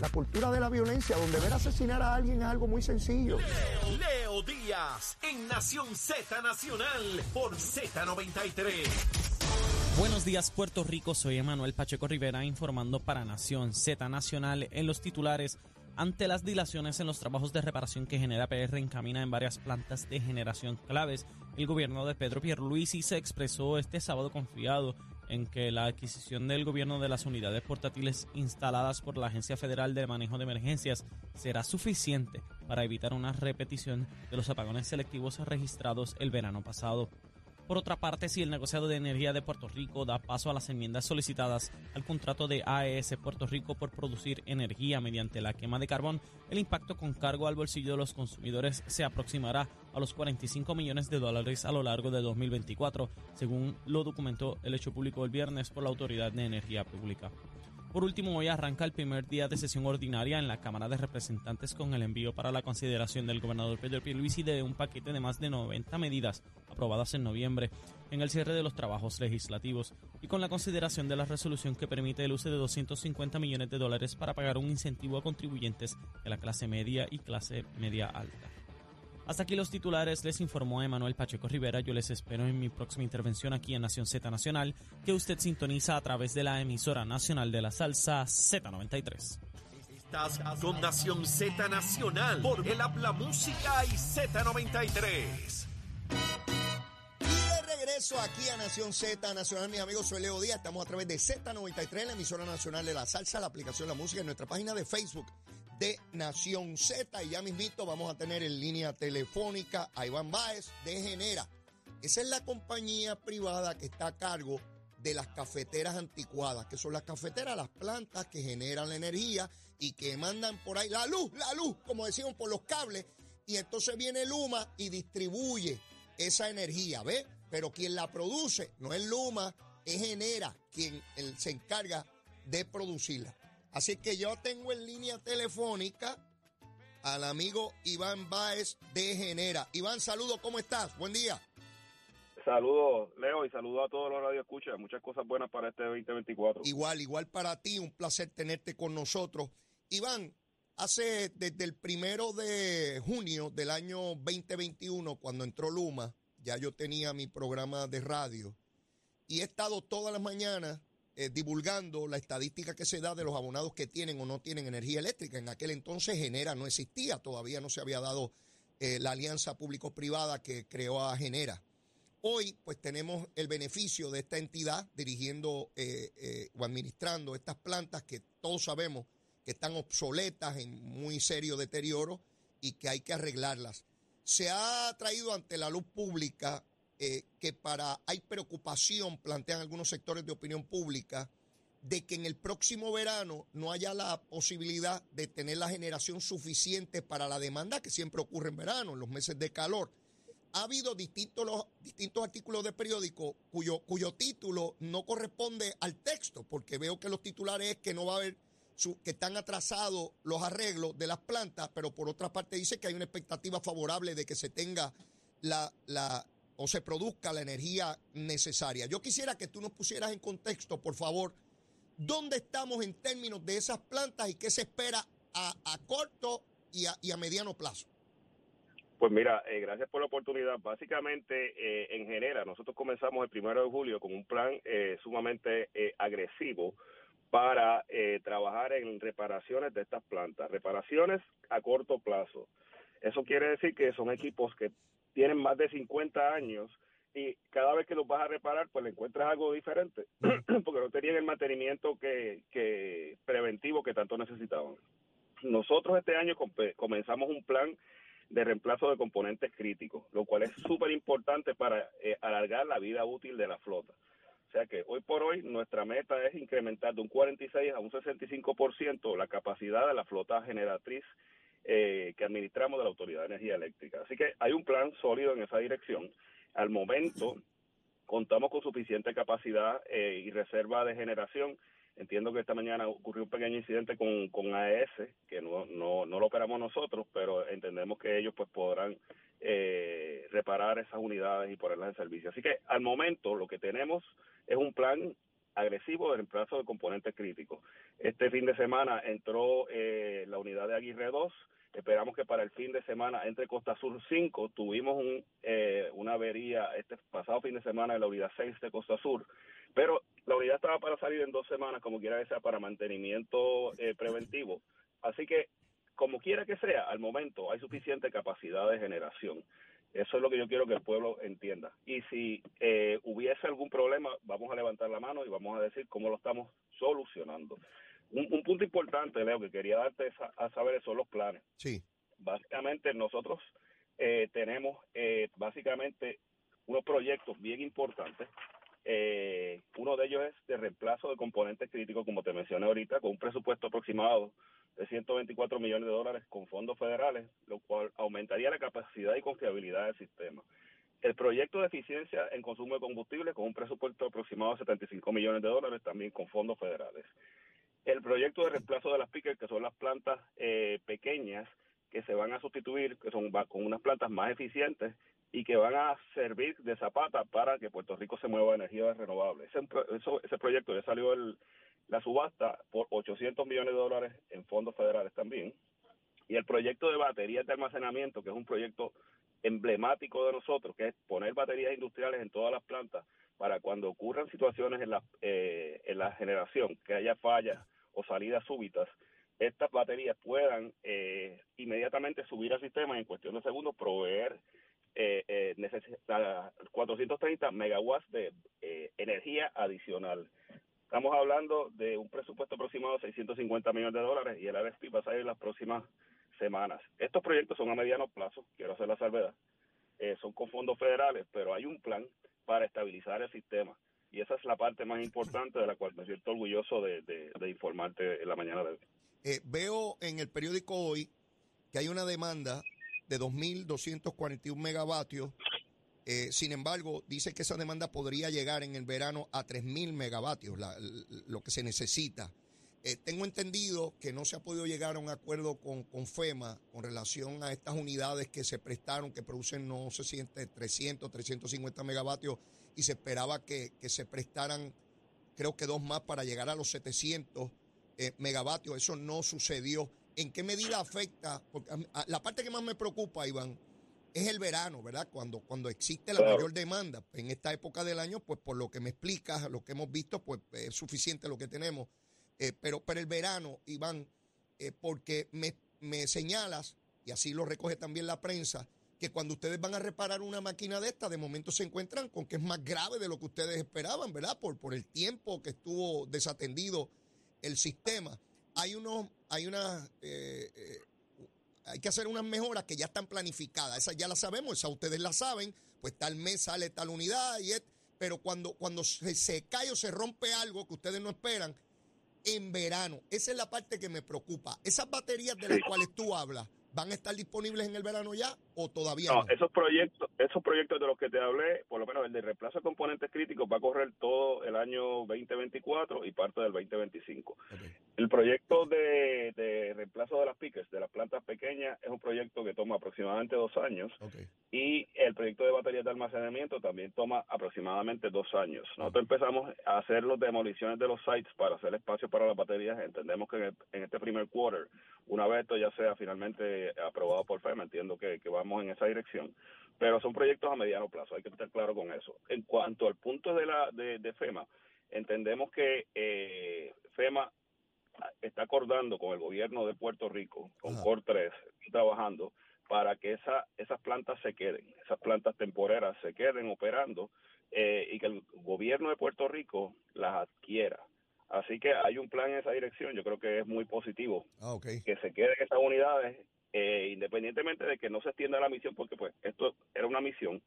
La cultura de la violencia, donde ver asesinar a alguien es algo muy sencillo. Leo Díaz en Nación Z Nacional por Z93. Buenos días Puerto Rico, soy Emanuel Pacheco Rivera informando para Nación Z Nacional en los titulares. Ante las dilaciones en los trabajos de reparación que genera PR encamina en varias plantas de generación claves, el gobierno de Pedro Pierluisi se expresó este sábado confiado en que la adquisición del gobierno de las unidades portátiles instaladas por la Agencia Federal de Manejo de Emergencias será suficiente para evitar una repetición de los apagones selectivos registrados el verano pasado. Por otra parte, si el negociado de energía de Puerto Rico da paso a las enmiendas solicitadas al contrato de AES Puerto Rico por producir energía mediante la quema de carbón, el impacto con cargo al bolsillo de los consumidores se aproximará a los 45 millones de dólares a lo largo de 2024, según lo documentó el hecho público el viernes por la Autoridad de Energía Pública. Por último, hoy arranca el primer día de sesión ordinaria en la Cámara de Representantes con el envío para la consideración del gobernador Pedro Pierluisi de un paquete de más de 90 medidas aprobadas en noviembre en el cierre de los trabajos legislativos y con la consideración de la resolución que permite el uso de 250 millones de dólares para pagar un incentivo a contribuyentes de la clase media y clase media alta. Hasta aquí los titulares, les informó Emanuel Pacheco Rivera. Yo les espero en mi próxima intervención aquí en Nación Z Nacional, que usted sintoniza a través de la emisora nacional de la salsa Z93. Estás con Nación Z Nacional por el Habla Música y Z93. Y de regreso aquí a Nación Z Nacional, mis amigos, soy Leo Díaz. Estamos a través de Z93, la emisora nacional de la salsa, la aplicación La Música, en nuestra página de Facebook de Nación Z. Y ya mismito vamos a tener en línea telefónica a Iván Báez de Genera. Esa es la compañía privada que está a cargo de las cafeteras anticuadas, que son las cafeteras, las plantas que generan la energía y que mandan por ahí la luz, la luz, como decíamos, por los cables. Y entonces viene Luma y distribuye esa energía, ¿ves? Pero quien la produce no es Luma, es Genera quien se encarga de producirla. Así que yo tengo en línea telefónica al amigo Iván Báez de Genera. Iván, saludo, ¿cómo estás? Buen día. Saludos, Leo, y saludos a todos los radioescuchas. Muchas cosas buenas para este 2024. Igual, igual para ti, un placer tenerte con nosotros. Iván, hace desde el primero de junio del año 2021, cuando entró Luma, ya yo tenía mi programa de radio y he estado todas las mañanas eh, divulgando la estadística que se da de los abonados que tienen o no tienen energía eléctrica. En aquel entonces Genera no existía, todavía no se había dado eh, la alianza público-privada que creó a Genera. Hoy, pues tenemos el beneficio de esta entidad dirigiendo eh, o administrando estas plantas que todos sabemos que están obsoletas, en muy serio deterioro y que hay que arreglarlas. Se ha traído ante la luz pública eh, que para hay preocupación, plantean algunos sectores de opinión pública, de que en el próximo verano no haya la posibilidad de tener la generación suficiente para la demanda que siempre ocurre en verano, en los meses de calor. Ha habido distintos, distintos artículos de periódico cuyo, cuyo título no corresponde al texto, porque veo que los titulares es que no va a haber, que están atrasados los arreglos de las plantas, pero por otra parte dice que hay una expectativa favorable de que se tenga la, la, o se produzca la energía necesaria. Yo quisiera que tú nos pusieras en contexto, por favor, dónde estamos en términos de esas plantas y qué se espera a, corto y a, mediano plazo. Pues mira, eh, gracias por la oportunidad. Básicamente, eh, en general, nosotros comenzamos el primero de julio con un plan eh, sumamente agresivo para trabajar en reparaciones de estas plantas, reparaciones a corto plazo. Eso quiere decir que son equipos que tienen más de 50 años y cada vez que los vas a reparar, pues le encuentras algo diferente, porque no tenían el mantenimiento que, que preventivo que tanto necesitaban. Nosotros este año comenzamos un plan de reemplazo de componentes críticos, lo cual es súper importante para eh, alargar la vida útil de la flota. O sea que hoy por hoy nuestra meta es incrementar de un 46 a un 65% la capacidad de la flota generatriz eh, que administramos de la Autoridad de Energía Eléctrica. Así que hay un plan sólido en esa dirección. Al momento contamos con suficiente capacidad eh, y reserva de generación. Entiendo que esta mañana ocurrió un pequeño incidente con, con AES, que no, no, no lo operamos nosotros, pero entendemos que ellos pues podrán eh, reparar esas unidades y ponerlas en servicio. Así que al momento lo que tenemos es un plan agresivo de reemplazo de componentes críticos. Este fin de semana entró eh, la unidad de Aguirre 2, esperamos que para el fin de semana entre Costa Sur 5, tuvimos un, eh, una avería este pasado fin de semana en la unidad 6 de Costa Sur, pero la unidad estaba para salir en dos semanas, como quiera que sea, para mantenimiento eh, preventivo. Así que, como quiera que sea, al momento hay suficiente capacidad de generación. Eso es lo que yo quiero que el pueblo entienda. Y si eh, hubiese algún problema, vamos a levantar la mano y vamos a decir cómo lo estamos solucionando. Un, punto importante, Leo, que quería darte a, saber son los planes. Sí. Básicamente nosotros eh, tenemos eh, básicamente unos proyectos bien importantes. uno de ellos es de reemplazo de componentes críticos, como te mencioné ahorita, con un presupuesto aproximado de 124 millones de dólares con fondos federales, lo cual aumentaría la capacidad y confiabilidad del sistema. El proyecto de eficiencia en consumo de combustible con un presupuesto aproximado de 75 millones de dólares también con fondos federales. El proyecto de reemplazo de las pickers, que son las plantas eh, pequeñas que se van a sustituir, que son con unas plantas más eficientes y que van a servir de zapata para que Puerto Rico se mueva a energías renovables. Ese, ese proyecto ya salió el, la subasta por 800 millones de dólares en fondos federales también. Y el proyecto de baterías de almacenamiento, que es un proyecto emblemático de nosotros, que es poner baterías industriales en todas las plantas para cuando ocurran situaciones en la, eh, en la generación, que haya fallas o salidas súbitas, estas baterías puedan eh, inmediatamente subir al sistema y en cuestión de segundos proveer eh, eh, 430 megawatts de eh, energía adicional. Estamos hablando de un presupuesto aproximado de 650 millones de dólares y el RFP va a salir en las próximas semanas. Estos proyectos son a mediano plazo, quiero hacer la salvedad, eh, son con fondos federales, pero hay un plan para estabilizar el sistema. Y esa es la parte más importante de la cual me siento orgulloso de, informarte en la mañana de hoy. Eh, veo en el periódico hoy que hay una demanda de 2.241 megavatios eh, sin embargo, dice que esa demanda podría llegar en el verano a 3.000 megavatios, lo que se necesita. Eh, tengo entendido que no se ha podido llegar a un acuerdo con, FEMA con relación a estas unidades que se prestaron, que producen, no sé si entre 300, 350 megavatios, y se esperaba que, se prestaran, creo que dos más para llegar a los 700 eh, megavatios. Eso no sucedió. ¿En qué medida afecta? Porque la parte que más me preocupa, Iván, es el verano, ¿verdad? Cuando, cuando existe la mayor demanda. En esta época del año, pues por lo que me explicas, lo que hemos visto, pues es suficiente lo que tenemos. Eh, pero, pero el verano, Iván, eh, porque me, me señalas, y así lo recoge también la prensa, que cuando ustedes van a reparar una máquina de esta, de momento se encuentran con que es más grave de lo que ustedes esperaban, ¿verdad? Por, por el tiempo que estuvo desatendido el sistema. Hay unos, hay unas eh, hay que hacer unas mejoras que ya están planificadas. Esas ya las sabemos, esas ustedes las saben. Pues tal mes sale tal unidad, y pero cuando, cuando se, se, cae o se rompe algo que ustedes no esperan, en verano, esa es la parte que me preocupa. Esas baterías de las cuales tú hablas, ¿van a estar disponibles en el verano ya o todavía no? Esos proyectos, esos proyectos de los que te hablé, por lo menos el de reemplazo de componentes críticos va a correr todo el año 2024 y parte del 2025. El proyecto de, de, reemplazo de las piques, de las plantas pequeñas, es un proyecto que toma aproximadamente dos años y el proyecto de baterías de almacenamiento también toma aproximadamente dos años. Nosotros empezamos a hacer las demoliciones de los sites para hacer espacio para las baterías. Entendemos que en, en este primer quarter, una vez esto ya sea finalmente aprobado por FEMA, entiendo que, que vamos en esa dirección, pero son proyectos a mediano plazo, hay que estar claro con eso. En cuanto al punto de, la, de, FEMA, entendemos que eh, FEMA está acordando con el gobierno de Puerto Rico, con COR 3, trabajando para que esa, esas plantas se queden, esas plantas temporeras se queden operando eh, y que el gobierno de Puerto Rico las adquiera. Así que hay un plan en esa dirección, yo creo que es muy positivo. Ah, que se queden esas unidades eh, independientemente de que no se extienda la misión, porque pues esto era una misión,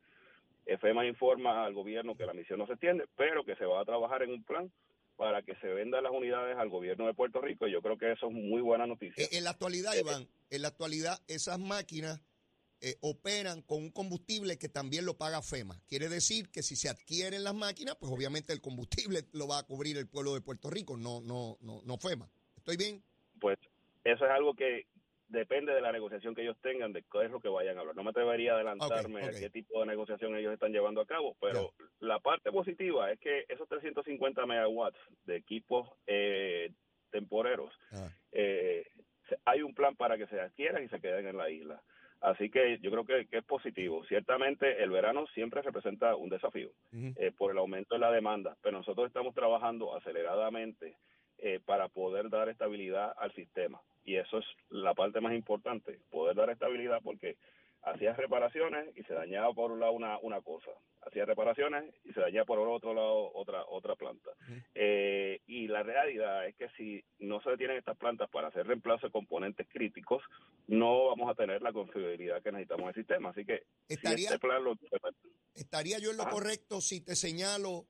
FEMA informa al gobierno que la misión no se extiende, pero que se va a trabajar en un plan para que se vendan las unidades al gobierno de Puerto Rico y yo creo que eso es muy buena noticia. Eh, En la actualidad, Iván, en la actualidad esas máquinas eh, operan con un combustible que también lo paga FEMA. Quiere decir que si se adquieren las máquinas, pues obviamente el combustible lo va a cubrir el pueblo de Puerto Rico, no, no, no, no FEMA. ¿Estoy bien? Pues eso es algo que depende de la negociación que ellos tengan, de qué es lo que vayan a hablar. No me atrevería a adelantarme a qué tipo de negociación ellos están llevando a cabo, pero la parte positiva es que esos 350 megawatts de equipos eh, temporeros, Ah. eh, hay un plan para que se adquieran y se queden en la isla. Así que yo creo que, que es positivo. Ciertamente el verano siempre representa un desafío eh, por el aumento de la demanda, pero nosotros estamos trabajando aceleradamente eh, para poder dar estabilidad al sistema. Y eso es la parte más importante, poder dar estabilidad porque hacías reparaciones y se dañaba por un lado una, una cosa, hacía reparaciones y se dañaba por otro lado otra otra planta. Eh, y la realidad es que si no se detienen estas plantas para hacer reemplazo de componentes críticos, no vamos a tener la confiabilidad que necesitamos en el sistema. Así que si Estaría- este plan lo ¿Estaría yo en lo Ajá. correcto si te señalo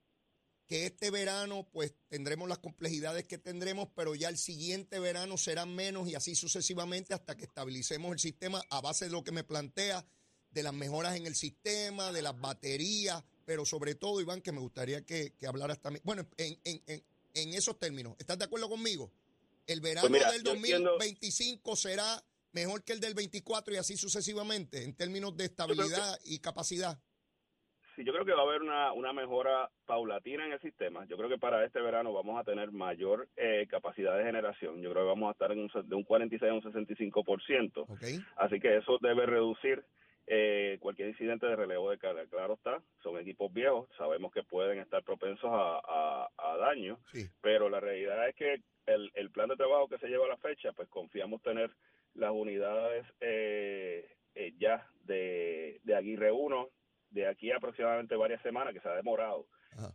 que este verano pues tendremos las complejidades que tendremos, pero ya el siguiente verano serán menos y así sucesivamente hasta que estabilicemos el sistema a base de lo que me plantea, de las mejoras en el sistema, de las baterías, pero sobre todo, Iván, que me gustaría que, que hablaras también, bueno, en, en, en, en esos términos, ¿estás de acuerdo conmigo? El verano Pues mira, del yo entiendo- 2025 será mejor que el del 24 y así sucesivamente en términos de que- estabilidad y capacidad. Sí, yo creo que va a haber una, una mejora paulatina en el sistema. Yo creo que para este verano vamos a tener mayor eh, capacidad de generación. Yo creo que vamos a estar en un, de un 46 a un 65%. ¿Ok? Así que eso debe reducir eh, cualquier incidente de relevo de carga. Claro está, son equipos viejos, sabemos que pueden estar propensos a, a, a daño, Sí. pero la realidad es que el, el plan de trabajo que se lleva a la fecha, pues confiamos tener las unidades eh, eh, ya de, de Aguirre 1 de aquí a aproximadamente varias semanas, que se ha demorado.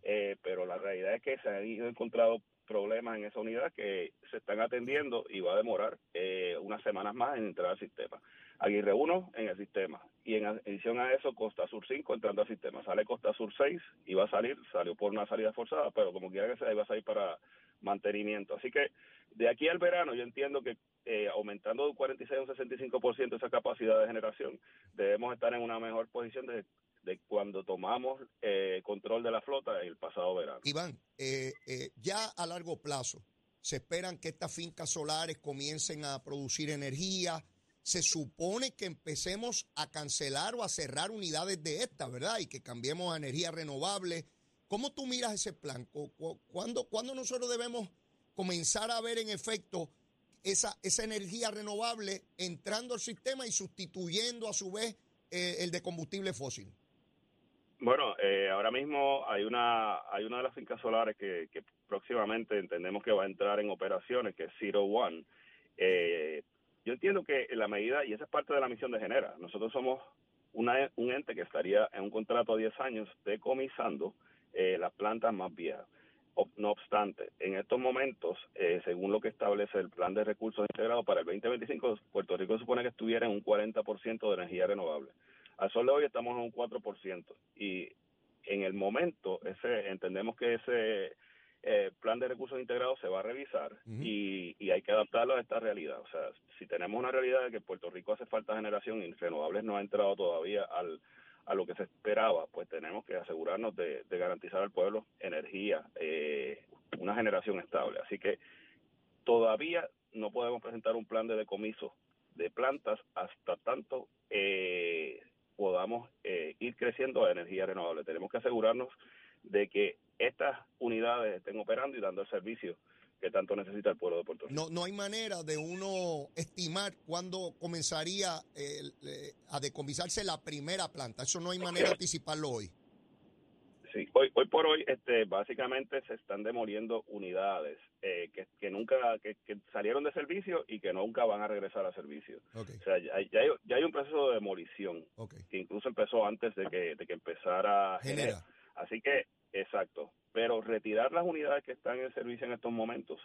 Eh, pero la realidad es que se han ido encontrado problemas en esa unidad que se están atendiendo y va a demorar eh, unas semanas más en entrar al sistema. Aguirre 1 en el sistema y en adición a eso Costa Sur 5 entrando al sistema. Sale Costa Sur 6 y va a salir, salió por una salida forzada, pero como quiera que sea, iba a salir para mantenimiento. Así que de aquí al verano yo entiendo que eh, aumentando de un 46 a un 65% esa capacidad de generación, debemos estar en una mejor posición de, de cuando tomamos eh, control de la flota el pasado verano. Iván, eh, eh, ya a largo plazo, se esperan que estas fincas solares comiencen a producir energía. Se supone que empecemos a cancelar o a cerrar unidades de estas, ¿verdad? Y que cambiemos a energía renovable. ¿Cómo tú miras ese plan? ¿Cu- cu- ¿Cuándo, cuándo nosotros debemos comenzar a ver en efecto esa, esa energía renovable entrando al sistema y sustituyendo a su vez eh, el de combustible fósil? Bueno, eh, ahora mismo hay una hay una de las fincas solares que, próximamente entendemos que va a entrar en operaciones, que es Zero One. Eh, yo entiendo que en la medida, y esa es parte de la misión de Genera, nosotros somos una, un ente que estaría en un contrato a 10 años decomisando eh, las plantas más viejas. No obstante, en estos momentos, eh, según lo que establece el Plan de Recursos Integrados para el 2025, Puerto Rico supone que estuviera en un 40% de energía renovable. Al sol de hoy estamos en un 4% y en el momento ese entendemos que ese eh, plan de recursos integrados se va a revisar y, y hay que adaptarlo a esta realidad. O sea, si tenemos una realidad de que en Puerto Rico hace falta generación y renovables no ha entrado todavía al, a lo que se esperaba, pues tenemos que asegurarnos de, de garantizar al pueblo energía, eh, una generación estable. Así que todavía no podemos presentar un plan de decomiso de plantas hasta tanto eh, podamos eh, ir creciendo a energía renovable. Tenemos que asegurarnos de que estas unidades estén operando y dando el servicio que tanto necesita el pueblo de Puerto Rico. No, no hay manera de uno estimar cuándo comenzaría eh, a decomisarse la primera planta. Eso no hay manera de anticiparlo hoy. Sí, hoy, hoy por hoy, este, básicamente se están demoliendo unidades eh, que, que nunca, que, que salieron de servicio y que nunca van a regresar a servicio. O sea, ya, hay- ya hay, ya hay un proceso de demolición que incluso empezó antes de que, de que empezara Genera. Genera. Así que, exacto. Pero retirar las unidades que están en servicio en estos momentos,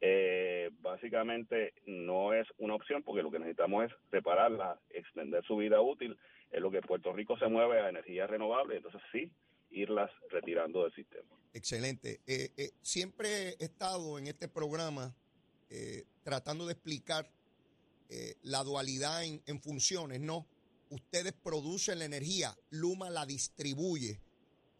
eh, básicamente no es una opción porque lo que necesitamos es repararlas, extender su vida útil. En lo que Puerto Rico se mueve a energía renovable, entonces sí, irlas retirando del sistema. Excelente. Eh, eh, siempre he estado en este programa eh, tratando de explicar la dualidad en, funciones, ¿no? Ustedes producen la energía, Luma la distribuye.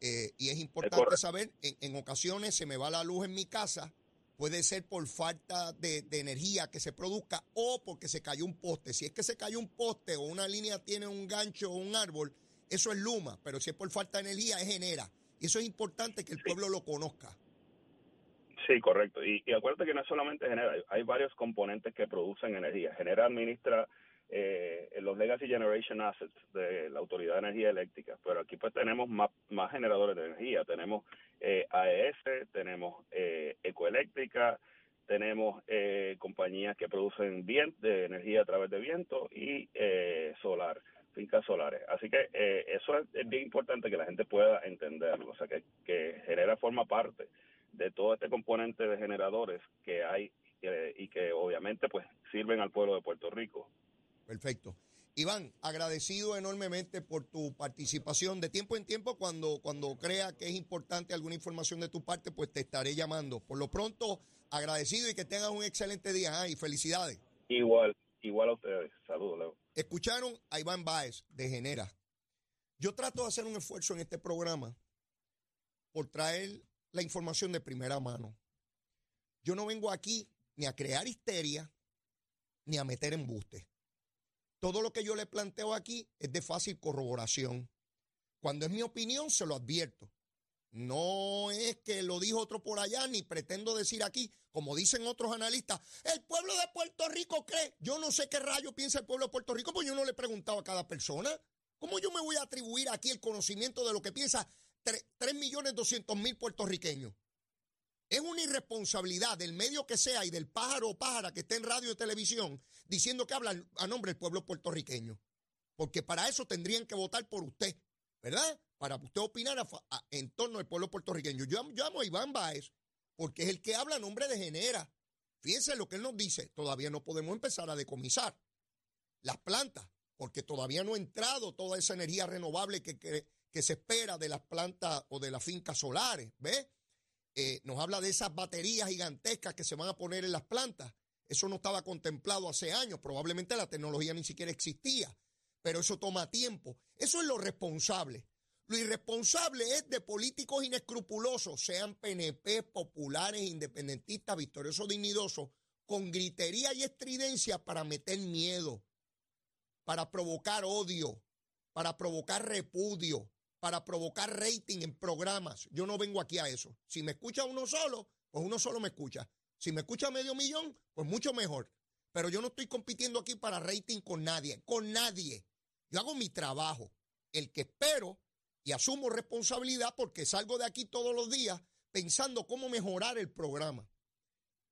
y es importante saber, en, en, ocasiones se me va la luz en mi casa, puede ser por falta de, de, energía que se produzca o porque se cayó un poste. Si es que se cayó un poste o una línea tiene un gancho o un árbol, eso es Luma, pero si es por falta de energía, es genera. Y eso es importante que el pueblo lo conozca. Sí, correcto. Y, acuérdate que no es solamente Genera, hay, varios componentes que producen energía. Genera administra eh, los Legacy Generation Assets de la Autoridad de Energía Eléctrica, pero aquí pues tenemos más, generadores de energía. Tenemos eh, AES, tenemos eh, Ecoeléctrica, tenemos eh, compañías que producen viento, de energía a través de viento y eh, solar fincas solares. Así que eh, eso es, bien importante que la gente pueda entenderlo, o sea, que, que genera forma parte de todo este componente de generadores que hay y que obviamente pues sirven al pueblo de Puerto Rico. Perfecto. Iván, agradecido enormemente por tu participación. De tiempo en tiempo, cuando, cuando crea que es importante alguna información de tu parte, pues te estaré llamando. Por lo pronto, agradecido y que tengas un excelente día ah, y felicidades. Igual, igual a ustedes. Saludos, Leo. Escucharon a Iván Báez de Genera. Yo trato de hacer un esfuerzo en este programa por traer la información de primera mano. Yo no vengo aquí ni a crear histeria ni a meter embuste. Todo lo que yo le planteo aquí es de fácil corroboración. Cuando es mi opinión, se lo advierto. No es que lo dijo otro por allá, ni pretendo decir aquí, como dicen otros analistas, el pueblo de Puerto Rico cree. Yo no sé qué rayo piensa el pueblo de Puerto Rico, pues yo no le he preguntado a cada persona. ¿Cómo yo me voy a atribuir aquí el conocimiento de lo que piensa 3 millones 200 mil puertorriqueños? Es una irresponsabilidad del medio que sea y del pájaro o pájara que esté en radio y televisión diciendo que habla a nombre del pueblo puertorriqueño. Porque para eso tendrían que votar por usted, ¿verdad? Para usted opinar en torno al pueblo puertorriqueño. Yo, yo amo a Iván Baez porque es el que habla a nombre de Genera. Fíjense lo que él nos dice, todavía no podemos empezar a decomisar las plantas, porque todavía no ha entrado toda esa energía renovable que, que, se espera de las plantas o de las fincas solares, ¿ve? Eh, nos habla de esas baterías gigantescas que se van a poner en las plantas. Eso no estaba contemplado hace años, probablemente la tecnología ni siquiera existía, pero eso toma tiempo. Eso es lo responsable. Lo irresponsable es de políticos inescrupulosos, sean PNP, populares, independentistas, victoriosos, dignidosos, con gritería y estridencia para meter miedo, para provocar odio, para provocar repudio, para provocar rating en programas. Yo no vengo aquí a eso. Si me escucha uno solo, pues uno solo me escucha. Si me escucha medio millón, pues mucho mejor. Pero yo no estoy compitiendo aquí para rating con nadie, con nadie. Yo hago mi trabajo. El que espero y asumo responsabilidad porque salgo de aquí todos los días pensando cómo mejorar el programa.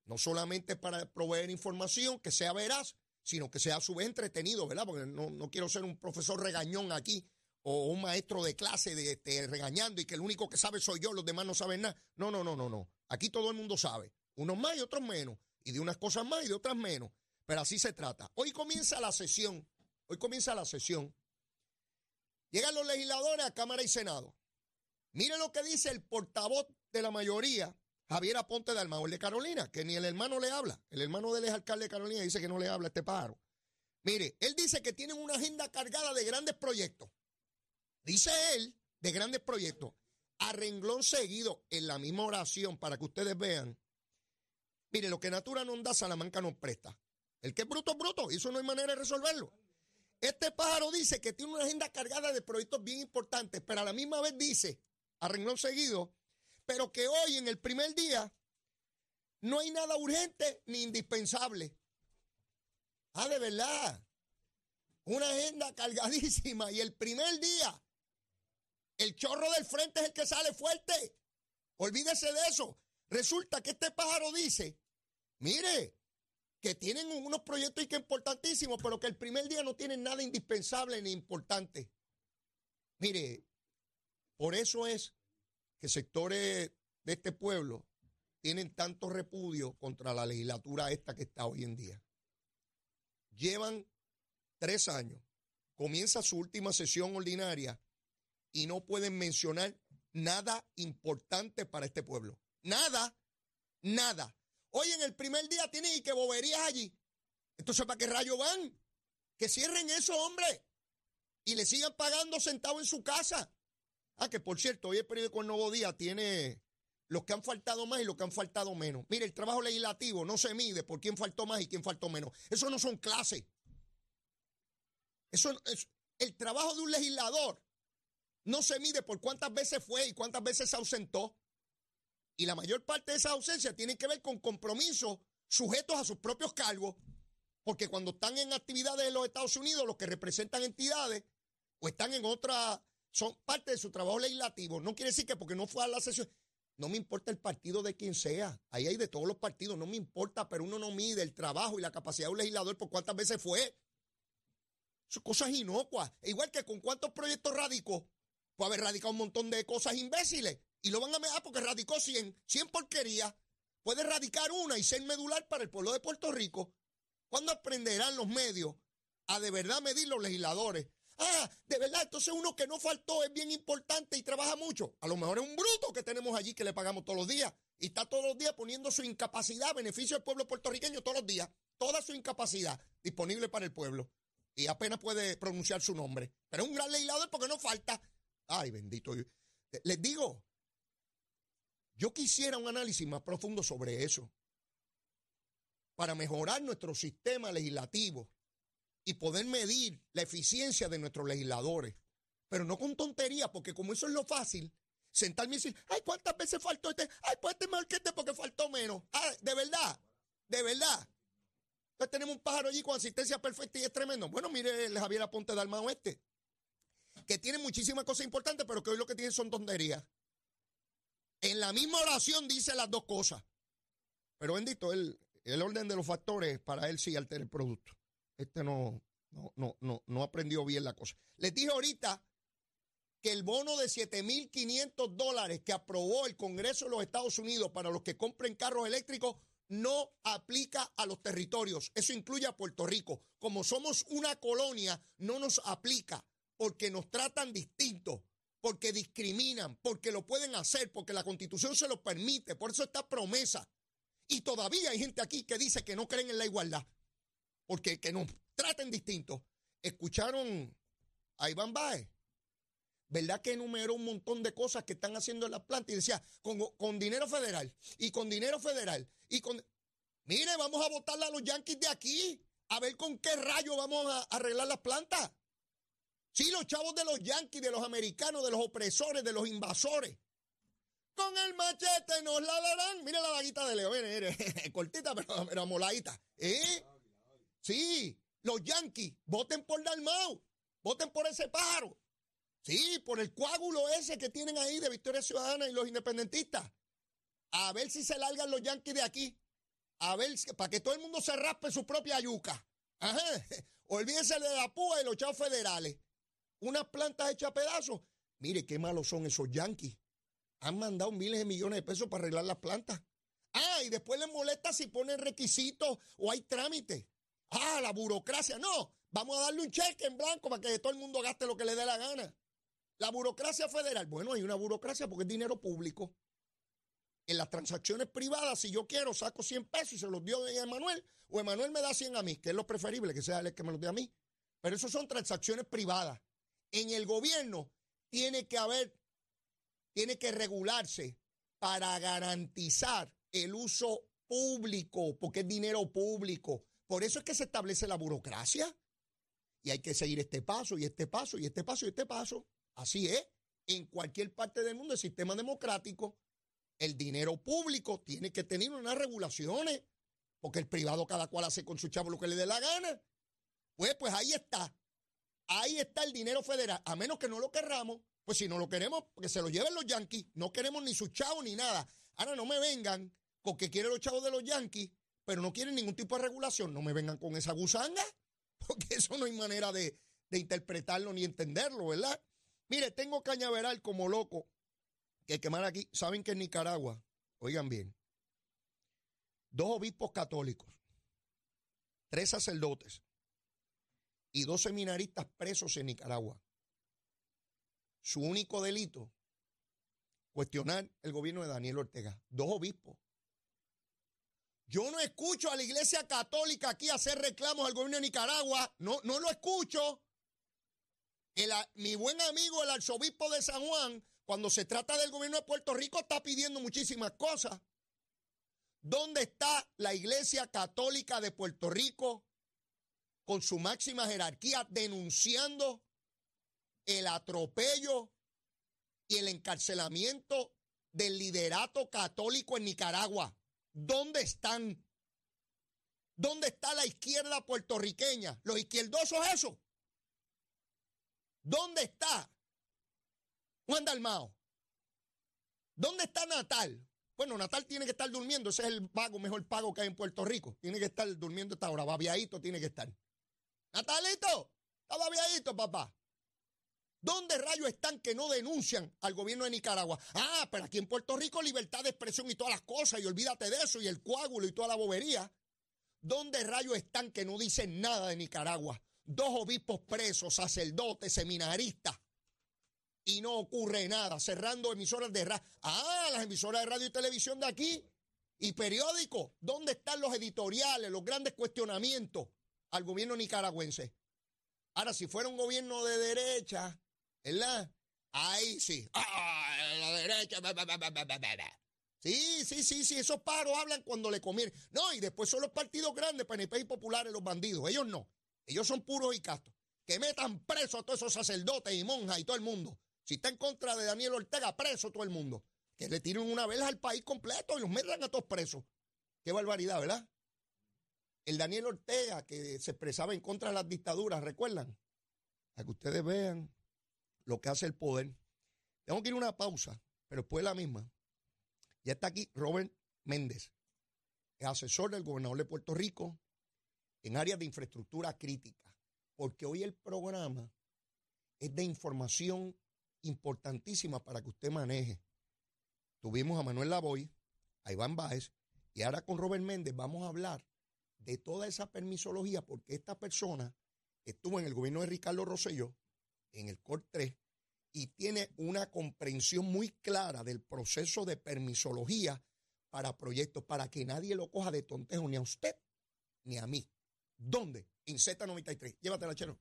No solamente para proveer información que sea veraz, sino que sea a su vez entretenido, ¿verdad? Porque no, quiero ser un profesor regañón aquí o un maestro de clase de, este, regañando y que el único que sabe soy yo, los demás no saben nada. No, no, no, no, no. Aquí todo el mundo sabe. Unos más y otros menos. Y de unas cosas más y de otras menos. Pero así se trata. Hoy comienza la sesión. Hoy comienza la sesión. Llegan los legisladores a Cámara y Senado. Mire lo que dice el portavoz de la mayoría, Javier Aponte de Almagor de Carolina, que ni el hermano le habla. El hermano del alcalde de Carolina dice que no le habla a este pájaro. Mire, él dice que tienen una agenda cargada de grandes proyectos. Dice él, de grandes proyectos. A renglón seguido, en la misma oración, para que ustedes vean. Mire, lo que Natura no da, Salamanca no presta. El que es bruto es bruto, y eso no hay manera de resolverlo. Este pájaro dice que tiene una agenda cargada de proyectos bien importantes, pero a la misma vez dice, a renglón seguido, pero que hoy en el primer día no hay nada urgente ni indispensable. Ah, de verdad. Una agenda cargadísima y el primer día el chorro del frente es el que sale fuerte. Olvídese de eso. Resulta que este pájaro dice, mire, que tienen unos proyectos que importantísimos, pero que el primer día no tienen nada indispensable ni importante. Mire, por eso es que sectores de este pueblo tienen tanto repudio contra la legislatura esta que está hoy en día. Llevan tres años, comienza su última sesión ordinaria y no pueden mencionar nada importante para este pueblo. Nada, nada. Hoy en el primer día tienen que boberías allí. Entonces, ¿para qué rayo van? Que cierren eso, hombre. Y le sigan pagando sentado en su casa. Ah, que por cierto, hoy el periódico El Nuevo Día tiene los que han faltado más y los que han faltado menos. Mire, el trabajo legislativo no se mide por quién faltó más y quién faltó menos. Eso no son clases. Eso es el trabajo de un legislador. No se mide por cuántas veces fue y cuántas veces se ausentó. Y la mayor parte de esa ausencia tiene que ver con compromisos sujetos a sus propios cargos. Porque cuando están en actividades en los Estados Unidos, los que representan entidades o están en otra, son parte de su trabajo legislativo. No quiere decir que porque no fue a la sesión. No me importa el partido de quien sea. Ahí hay de todos los partidos. No me importa, pero uno no mide el trabajo y la capacidad de un legislador por cuántas veces fue. Son cosas inocuas. E igual que con cuántos proyectos radicó. Puede haber radicado un montón de cosas imbéciles. Y lo van a medir porque radicó 100. 100 porquerías. Puede radicar una y ser medular para el pueblo de Puerto Rico. ¿Cuándo aprenderán los medios a de verdad medir los legisladores? Ah, de verdad, entonces uno que no faltó es bien importante y trabaja mucho. A lo mejor es un bruto que tenemos allí que le pagamos todos los días. Y está todos los días poniendo su incapacidad a beneficio del pueblo puertorriqueño todos los días. Toda su incapacidad disponible para el pueblo. Y apenas puede pronunciar su nombre. Pero es un gran legislador porque no falta. Ay, bendito. Les digo, yo quisiera un análisis más profundo sobre eso. Para mejorar nuestro sistema legislativo y poder medir la eficiencia de nuestros legisladores. Pero no con tonterías, porque como eso es lo fácil, sentarme y decir, ay, ¿cuántas veces faltó este? Ay, pues este mejor que este porque faltó menos. Ah, de verdad, de verdad. Entonces tenemos un pájaro allí con asistencia perfecta y es tremendo. Bueno, mire Javier Aponte de Alma Oeste, que tiene muchísimas cosas importantes, pero que hoy lo que tiene son tonterías. En la misma oración dice las dos cosas. Pero bendito, el, el orden de los factores para él sí altera el producto este no, no, no, no, no aprendió bien la cosa. Les dije ahorita que el bono de 7.500 dólares que aprobó el Congreso de los Estados Unidos para los que compren carros eléctricos no aplica a los territorios. Eso incluye a Puerto Rico. Como somos una colonia, no nos aplica porque nos tratan distintos, porque discriminan, porque lo pueden hacer, porque la constitución se lo permite. Por eso está promesa. Y todavía hay gente aquí que dice que no creen en la igualdad porque que nos traten distintos. Escucharon a Iván Baez, ¿verdad? Que enumeró un montón de cosas que están haciendo en la planta y decía, con, dinero federal y con dinero federal y con... Mire, vamos a votarle a los yanquis de aquí, a ver con qué rayo vamos a arreglar las plantas. Sí, los chavos de los yanquis, de los americanos, de los opresores, de los invasores. Con el machete nos la darán. Mire la vaguita de Leo, mire, mire, cortita pero, amoladita. ¿Eh? Sí, los Yankees, voten por Dalmau, voten por ese pájaro. Sí, por el coágulo ese que tienen ahí de Victoria Ciudadana y los independentistas. A ver si se largan los Yankees de aquí. A ver, para que todo el mundo se raspe su propia yuca. Ajá. Olvídense de la púa y los chavos federales. Unas plantas hechas a pedazos. Mire qué malos son esos Yankees. Han mandado miles de millones de pesos para arreglar las plantas. Ah, y después les molesta si ponen requisitos o hay trámites. Ah, la burocracia. No, vamos a darle un cheque en blanco para que todo el mundo gaste lo que le dé la gana. La burocracia federal. Bueno, hay una burocracia porque es dinero público. En las transacciones privadas, si yo quiero, saco 100 pesos y se los dio a Emanuel, o Emanuel me da 100 a mí, que es lo preferible, que sea el que me los dé a mí. Pero eso son transacciones privadas. En el gobierno tiene que haber, tiene que regularse para garantizar el uso público, porque es dinero público. Por eso es que se establece la burocracia. Y hay que seguir este paso y este paso y este paso y este paso. Así es. En cualquier parte del mundo, el sistema democrático, el dinero público tiene que tener unas regulaciones. Porque el privado cada cual hace con su chavo lo que le dé la gana. Pues, pues ahí está. Ahí está el dinero federal. A menos que no lo querramos. Pues si no lo queremos, que se lo lleven los yanquis. No queremos ni sus chavos ni nada. Ahora no me vengan con que quieren los chavos de los yanquis pero no quieren ningún tipo de regulación, no me vengan con esa gusanga, porque eso no hay manera de, interpretarlo ni entenderlo, ¿verdad? Mire, tengo cañaveral como loco que quemar aquí. Saben que en Nicaragua, oigan bien, dos obispos católicos, tres sacerdotes y dos seminaristas presos en Nicaragua. Su único delito cuestionar el gobierno de Daniel Ortega. Dos obispos. Yo no escucho a la iglesia católica aquí hacer reclamos al gobierno de Nicaragua. No, no lo escucho. mi buen amigo, el arzobispo de San Juan, cuando se trata del gobierno de Puerto Rico, está pidiendo muchísimas cosas. ¿Dónde está la iglesia católica de Puerto Rico con su máxima jerarquía denunciando el atropello y el encarcelamiento del liderato católico en Nicaragua. ¿Dónde están? ¿Dónde está la izquierda puertorriqueña? Los izquierdosos eso. ¿Dónde está Juan Dalmao? ¿Dónde está Natal? Bueno, Natal tiene que estar durmiendo. Ese es el pago, mejor pago que hay en Puerto Rico. Tiene que estar durmiendo esta hora. Babiadito tiene que estar. Natalito, está babiadito, papá. ¿Dónde rayos están que no denuncian al gobierno de Nicaragua? Ah, pero aquí en Puerto Rico libertad de expresión y todas las cosas, y olvídate de eso, y el coágulo y toda la bobería. ¿Dónde rayos están que no dicen nada de Nicaragua? Dos obispos presos, sacerdotes, seminaristas, y no ocurre nada, cerrando emisoras de radio. Ah, las emisoras de radio y televisión de aquí, y periódicos. ¿Dónde están los editoriales, los grandes cuestionamientos al gobierno nicaragüense? Ahora, si fuera un gobierno de derecha, ¿verdad? Ahí sí. ¡Ah! La derecha. Sí, sí, sí, sí. Esos paros hablan cuando le conviene. No, y después son los partidos grandes, PNP y populares, los bandidos. Ellos no. Ellos son puros y castos. Que metan presos a todos esos sacerdotes y monjas y todo el mundo. Si está en contra de Daniel Ortega, preso todo el mundo. Que le tiren una vez al país completo y los metan a todos presos. Qué barbaridad, ¿verdad? El Daniel Ortega que se expresaba en contra de las dictaduras, ¿recuerdan? A que ustedes vean lo que hace el poder. Tengo que ir a una pausa, pero después la misma. Ya está aquí Robert Méndez, es asesor del gobernador de Puerto Rico en áreas de infraestructura crítica, porque hoy el programa es de información importantísima para que usted maneje. Tuvimos a Manuel Lavoy, a Iván Báez, y ahora con Robert Méndez vamos a hablar de toda esa permisología, porque esta persona estuvo en el gobierno de Ricardo Rosselló, en el COR 3 y tiene una comprensión muy clara del proceso de permisología para proyectos, para que nadie lo coja de tontejo, ni a usted ni a mí. ¿Dónde? En Z93. Llévatela, chero.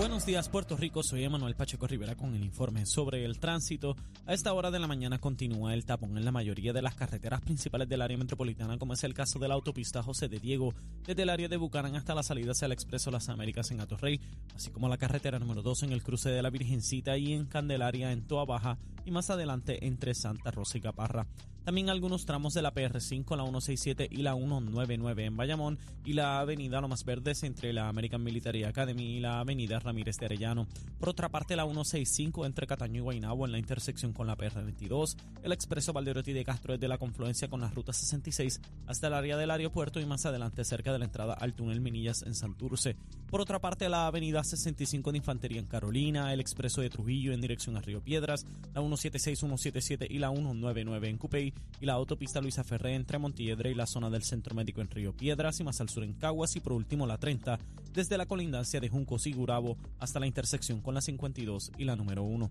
Buenos días Puerto Rico, soy Emanuel Pacheco Rivera con el informe sobre el tránsito. A esta hora de la mañana continúa el tapón en la mayoría de las carreteras principales del área metropolitana, como es el caso de la autopista José de Diego, desde el área de Bucarán hasta la salida hacia el Expreso Las Américas en Atorrey, así como la carretera número 2 en el cruce de la Virgencita y en Candelaria en Toa Baja y más adelante entre Santa Rosa y Caparra. También algunos tramos de la PR5, la 167 y la 199 en Bayamón y la avenida Lomas Verdes entre la American Military Academy y la avenida Ramírez de Arellano. Por otra parte, la 165 entre Cataño y Guaynabo en la intersección con la PR22, el expreso Valderotti de Castro desde la confluencia con la ruta 66 hasta el área del aeropuerto y más adelante cerca de la entrada al túnel Minillas en Santurce. Por otra parte, la avenida 65 de Infantería en Carolina, el expreso de Trujillo en dirección a Río Piedras, la 176, 177 y la 199 en Cupey y la autopista Luisa Ferré entre Montiedre y la zona del Centro Médico en Río Piedras y más al sur en Caguas y por último la 30 desde la colindancia de Juncos y Gurabo hasta la intersección con la 52 y la número 1.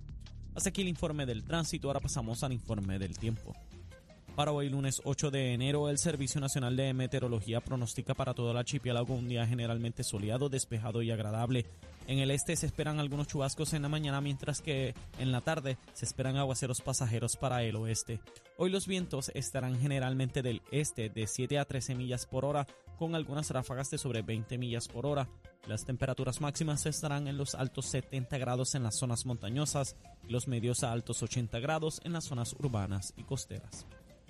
Hasta aquí el informe del tránsito, ahora pasamos al informe del tiempo. Para hoy lunes 8 de enero, el Servicio Nacional de Meteorología pronostica para todo el archipiélago un día generalmente soleado, despejado y agradable. En el este se esperan algunos chubascos en la mañana, mientras que en la tarde se esperan aguaceros pasajeros para el oeste. Hoy los vientos estarán generalmente del este de 7 a 13 millas por hora, con algunas ráfagas de sobre 20 millas por hora. Las temperaturas máximas estarán en los altos 70 grados en las zonas montañosas y los medios a altos 80 grados en las zonas urbanas y costeras.